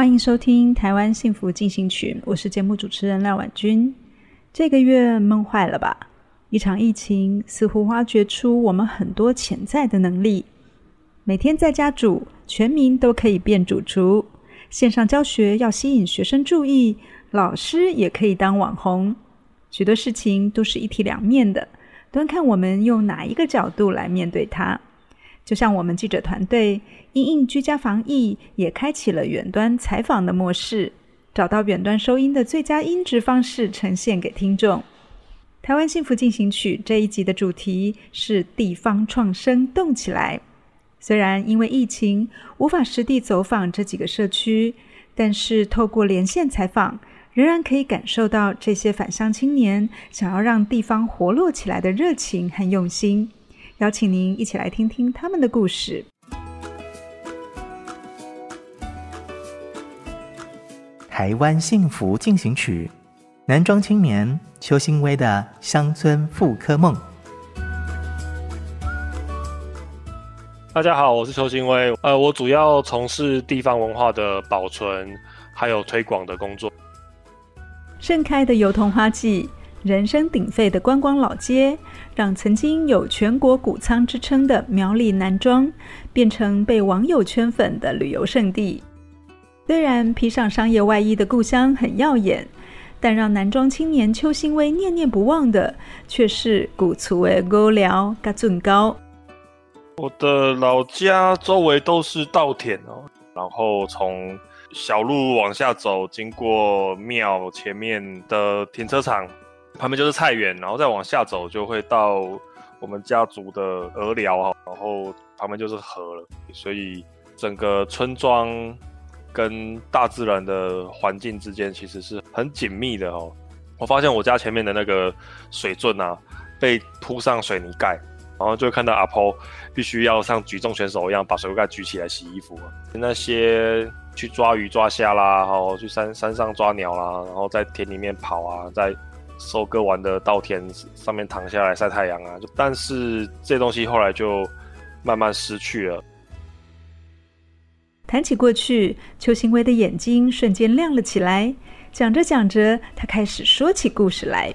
欢迎收听《台湾幸福进行曲》，我是节目主持人廖婉君。这个月闷坏了吧？一场疫情似乎挖掘出我们很多潜在的能力。每天在家煮，全民都可以变主厨；线上教学要吸引学生注意，老师也可以当网红。许多事情都是一体两面的，端看我们用哪一个角度来面对它。就像我们记者团队因应居家防疫，也开启了远端采访的模式，找到远端收音的最佳音质方式，呈现给听众。台湾幸福进行曲这一集的主题是地方创生动起来。虽然因为疫情无法实地走访这几个社区，但是透过连线采访，仍然可以感受到这些返乡青年想要让地方活络起来的热情和用心。邀请您一起来听听他们的故事。台湾幸福进行曲，男装青年邱新威的乡村妇科梦。大家好，我是邱新威。呃，我主要从事地方文化的保存还有推广的工作。盛开的油桐花季。人声鼎沸的观光老街，让曾经有全国谷仓之称的苗栗南庄，变成被网友圈粉的旅游胜地。虽然披上商业外衣的故乡很耀眼，但让南庄青年邱新威念念不忘的，却是古厝的狗寮嘎圳高。我的老家周围都是稻田哦，然后从小路往下走，经过庙前面的停车场。旁边就是菜园，然后再往下走就会到我们家族的鹅寮哈，然后旁边就是河了，所以整个村庄跟大自然的环境之间其实是很紧密的哦。我发现我家前面的那个水圳啊，被铺上水泥盖，然后就会看到阿婆必须要像举重选手一样把水壶盖举起来洗衣服。那些去抓鱼抓虾啦，然后去山山上抓鸟啦，然后在田里面跑啊，在收割完的稻田上面躺下来晒太阳啊，但是这东西后来就慢慢失去了。谈起过去，邱行威的眼睛瞬间亮了起来。讲着讲着，他开始说起故事来。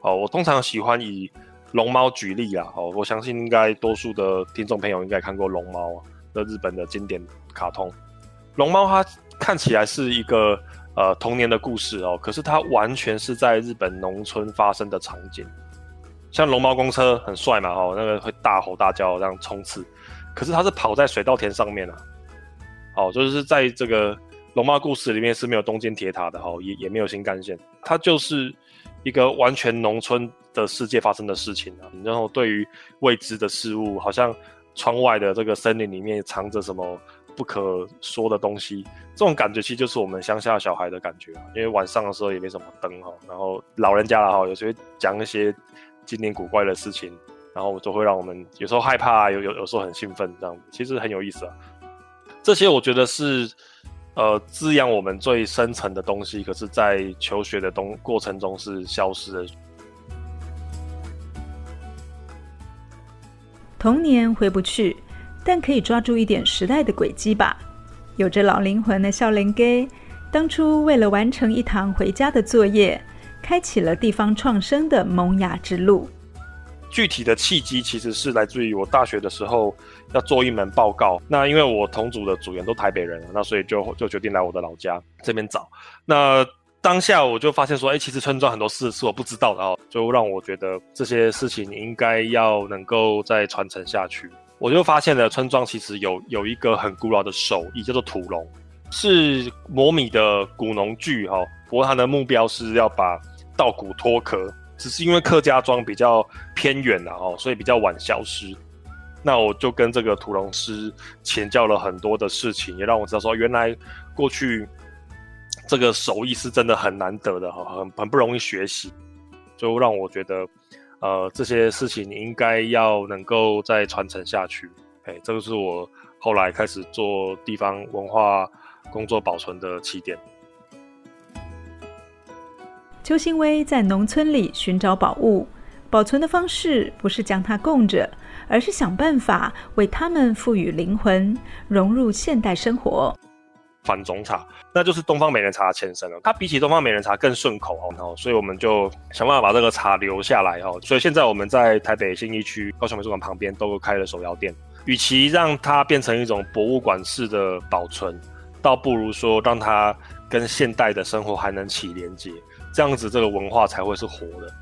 哦，我通常喜欢以龙猫举例啊。哦，我相信应该多数的听众朋友应该看过龙猫啊，的日本的经典卡通。龙猫它看起来是一个。呃，童年的故事哦，可是它完全是在日本农村发生的场景，像龙猫公车很帅嘛，哦，那个会大吼大叫这样冲刺，可是它是跑在水稻田上面啊，哦，就是在这个龙猫故事里面是没有东京铁塔的哈，也也没有新干线，它就是一个完全农村的世界发生的事情啊，然后对于未知的事物，好像窗外的这个森林里面藏着什么。不可说的东西，这种感觉其实就是我们乡下小孩的感觉，因为晚上的时候也没什么灯哈，然后老人家了哈，有时候讲一些经典古怪的事情，然后就会让我们有时候害怕，有有有时候很兴奋，这样子其实很有意思啊。这些我觉得是呃滋养我们最深层的东西，可是，在求学的东过程中是消失的。童年回不去。但可以抓住一点时代的轨迹吧。有着老灵魂的少年家，当初为了完成一堂回家的作业，开启了地方创生的萌芽之路。具体的契机其实是来自于我大学的时候要做一门报告。那因为我同组的组员都台北人，那所以就就决定来我的老家这边找。那当下我就发现说，哎，其实村庄很多事是我不知道的哦，就让我觉得这些事情应该要能够再传承下去。我就发现了村庄其实有有一个很古老的手艺，叫做土龙，是磨米的古农具哈。不过它的目标是要把稻谷脱壳，只是因为客家庄比较偏远了哦，所以比较晚消失。那我就跟这个土龙师请教了很多的事情，也让我知道说，原来过去这个手艺是真的很难得的哈，很很不容易学习，就让我觉得，呃，这些事情应该要能够再传承下去。哎，这个是我后来开始做地方文化工作保存的起点。邱兴威在农村里寻找宝物，保存的方式不是将它供着，而是想办法为它们赋予灵魂，融入现代生活。返种茶，那就是东方美人茶的前身了。它比起东方美人茶更顺口哦，所以我们就想办法把这个茶留下来哦。所以现在我们在台北信义区高雄美术馆旁边都开了手摇店。与其让它变成一种博物馆式的保存，倒不如说让它跟现代的生活还能起连接。这样子，这个文化才会是活的。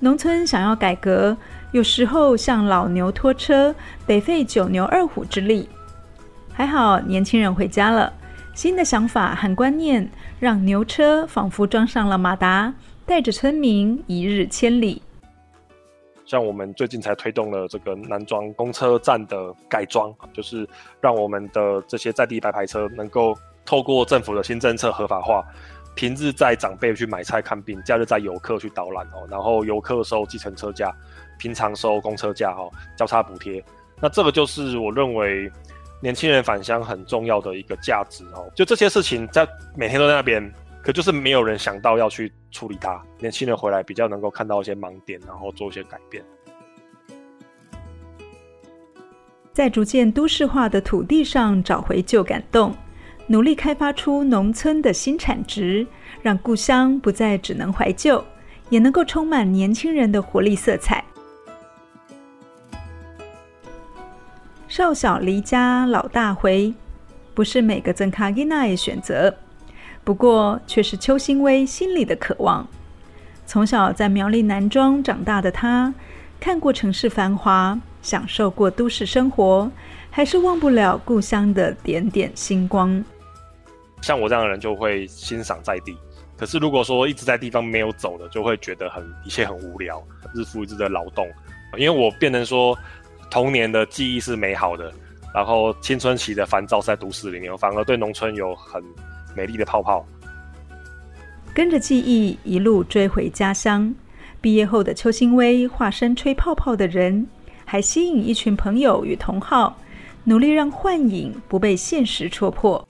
农村想要改革，有时候像老牛拖车，得费九牛二虎之力。还好年轻人回家了，新的想法和观念，让牛车仿佛装上了马达，带着村民一日千里。像我们最近才推动了这个南庄公车站的改装，就是让我们的这些在地白牌车能够透过政府的新政策合法化。平日载长辈去买菜看病，假日载游客去导览哦，然后游客收计程车价，平常收公车价哦，交叉补贴。那这个就是我认为年轻人返乡很重要的一个价值哦。就这些事情在每天都在那边，可就是没有人想到要去处理它。年轻人回来比较能够看到一些盲点，然后做一些改变。在逐渐都市化的土地上找回旧感动。努力开发出农村的新产值，让故乡不再只能怀旧，也能够充满年轻人的活力色彩。少小离家老大回，不是每个曾卡吉奈的选择，不过却是邱新威心里的渴望。从小在苗栗南庄长大的他，看过城市繁华，享受过都市生活，还是忘不了故乡的点点星光。像我这样的人就会欣赏在地，可是如果说一直在地方没有走的，就会觉得很一切很无聊，日复一日的劳动。因为我变成说童年的记忆是美好的，然后青春期的烦躁在都市里面，反而对农村有很美丽的泡泡。跟着记忆一路追回家乡，毕业后的邱新威化身吹泡泡的人，还吸引一群朋友与同好，努力让幻影不被现实戳破。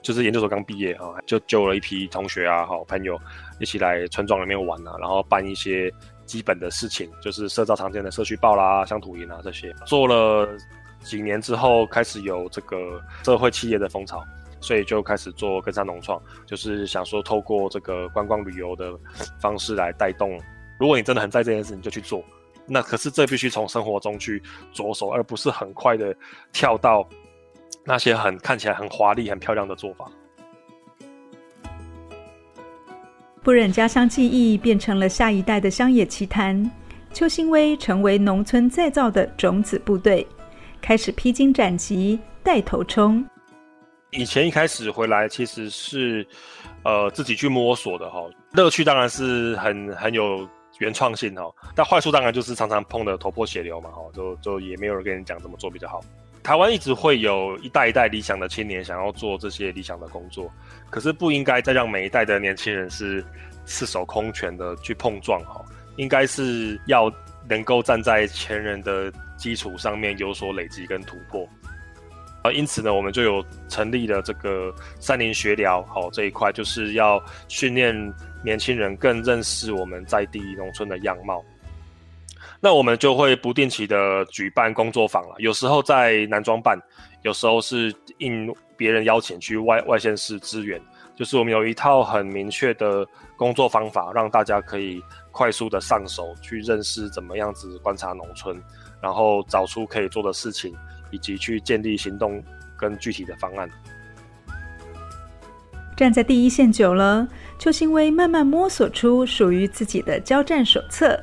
就是研究所刚毕业啊，就揪了一批同学啊，好朋友一起来村庄里面玩啊，然后办一些基本的事情，就是社造常见的社区报啦、乡土营啊这些。做了几年之后，开始有这个社会企业的风潮，所以就开始做跟山农创，就是想说透过这个观光旅游的方式来带动。如果你真的很在这件事，你就去做。那可是这必须从生活中去着手，而不是很快的跳到。那些很看起来很华丽、很漂亮的做法，不忍家乡记忆变成了下一代的乡野奇谈。邱兴威成为农村再造的种子部队，开始披荆斩棘，带头冲。以前一开始回来其实是，呃，自己去摸索的哈，乐趣当然是很很有原创性哈，但坏处当然就是常常碰的头破血流嘛哈，就就也没有人跟你讲怎么做比较好。台湾一直会有一代一代理想的青年想要做这些理想的工作，可是不应该再让每一代的年轻人是赤手空拳的去碰撞哈，应该是要能够站在前人的基础上面有所累积跟突破。啊，因此呢，我们就有成立了这个山林学寮好这一块，就是要训练年轻人更认识我们在地农村的样貌。那我们就会不定期的举办工作坊了，有时候在南庄办，有时候是应别人邀请去外外县市支援。就是我们有一套很明确的工作方法，让大家可以快速的上手去认识怎么样子观察农村，然后找出可以做的事情，以及去建立行动跟具体的方案。站在第一线久了，邱新威慢慢摸索出属于自己的交战手册。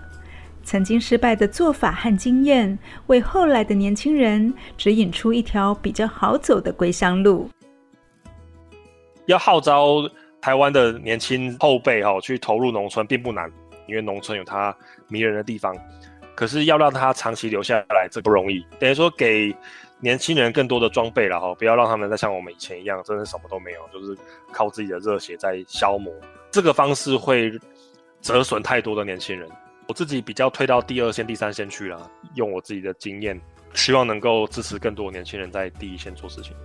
曾经失败的做法和经验，为后来的年轻人指引出一条比较好走的归乡路。要号召台湾的年轻后辈哈去投入农村并不难，因为农村有它迷人的地方。可是要让他长期留下来，这不容易。等于说给年轻人更多的装备了哈，不要让他们再像我们以前一样，真的什么都没有，就是靠自己的热血在消磨。这个方式会折损太多的年轻人。我自己比较推到第二线、第三线去了，用我自己的经验，希望能够支持更多年轻人在第一线做事情。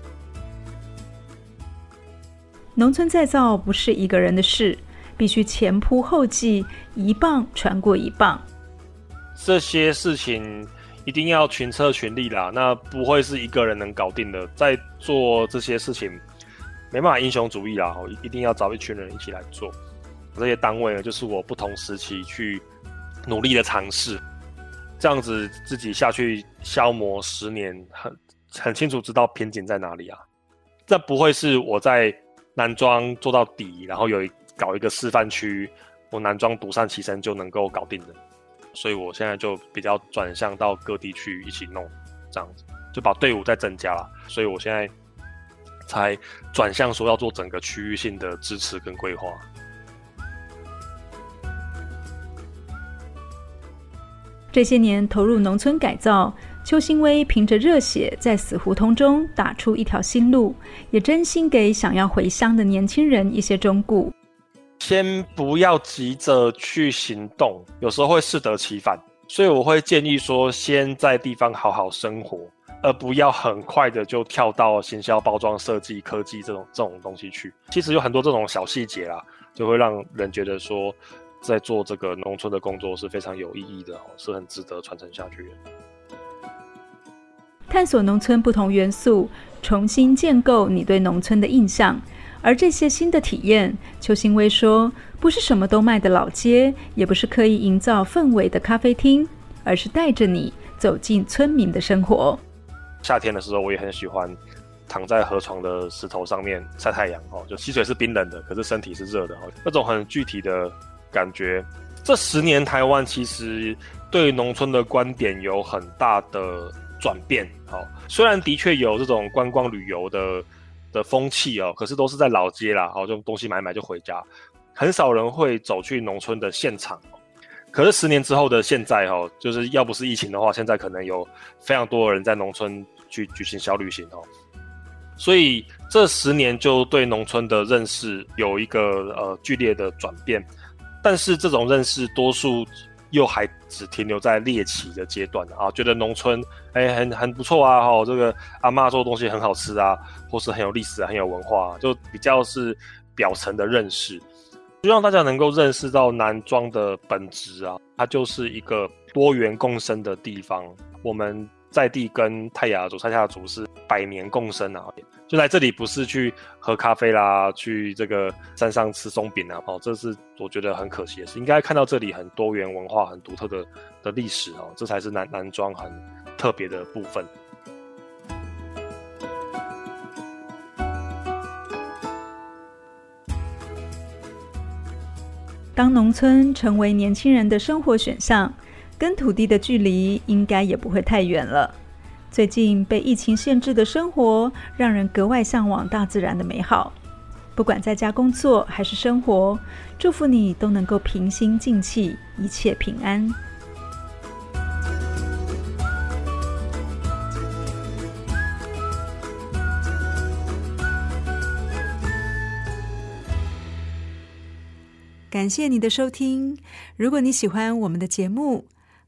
农村再造不是一个人的事，必须前仆后继，一棒传过一棒。这些事情一定要群策群力啦，那不会是一个人能搞定的。在做这些事情，没办法英雄主义啦，一定要找一群人一起来做。这些单位呢，就是我不同时期去努力的尝试，这样子自己下去消磨十年，很很清楚知道瓶颈在哪里啊。这不会是我在男装做到底，然后有一搞一个示范区，我男装独善其身就能够搞定的。所以我现在就比较转向到各地去一起弄，这样子就把队伍再增加了。所以我现在才转向说要做整个区域性的支持跟规划。这些年投入农村改造，邱新威凭着热血在死胡同中打出一条新路，也真心给想要回乡的年轻人一些忠告。先不要急着去行动，有时候会适得其反，所以我会建议说，先在地方好好生活，而不要很快的就跳到行销、包装、设计、科技这种这种东西去。其实有很多这种小细节啦，就会让人觉得说，在做这个农村的工作是非常有意义的，是很值得传承下去的。探索农村不同元素，重新建构你对农村的印象。而这些新的体验，邱新威说，不是什么都卖的老街，也不是刻意营造氛围的咖啡厅，而是带着你走进村民的生活。夏天的时候，我也很喜欢躺在河床的石头上面晒太阳哦，就溪水是冰冷的，可是身体是热的哦，那种很具体的感觉。这十年台湾其实对农村的观点有很大的转变哦，虽然的确有这种观光旅游的。的风气哦，可是都是在老街啦，哦，就东西买买就回家，很少人会走去农村的现场。可是十年之后的现在哦，就是要不是疫情的话，现在可能有非常多的人在农村去举行小旅行哦。所以这十年就对农村的认识有一个呃剧烈的转变，但是这种认识多数。又还只停留在猎奇的阶段啊，觉得农村哎、很很不错啊，哈，这个阿嬷做的东西很好吃啊，或是很有历史、很有文化，就比较是表层的认识，希望大家能够认识到南庄的本质啊，它就是一个多元共生的地方，我们在地跟泰雅族、赛夏族是百年共生啊。就来这里不是去喝咖啡啦，去这个山上吃松饼啊，哦，这是我觉得很可惜的事。应该看到这里很多元文化、很独特的的历史哦，这才是南南庄很特别的部分。当农村成为年轻人的生活选项，跟土地的距离应该也不会太远了。最近被疫情限制的生活，让人格外向往大自然的美好。不管在家工作还是生活，祝福你都能够平心静气，一切平安。感谢你的收听。如果你喜欢我们的节目，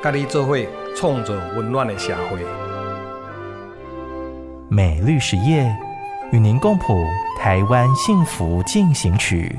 跟你做伙创造温暖的社会。美绿实业与您共谱台湾幸福进行曲。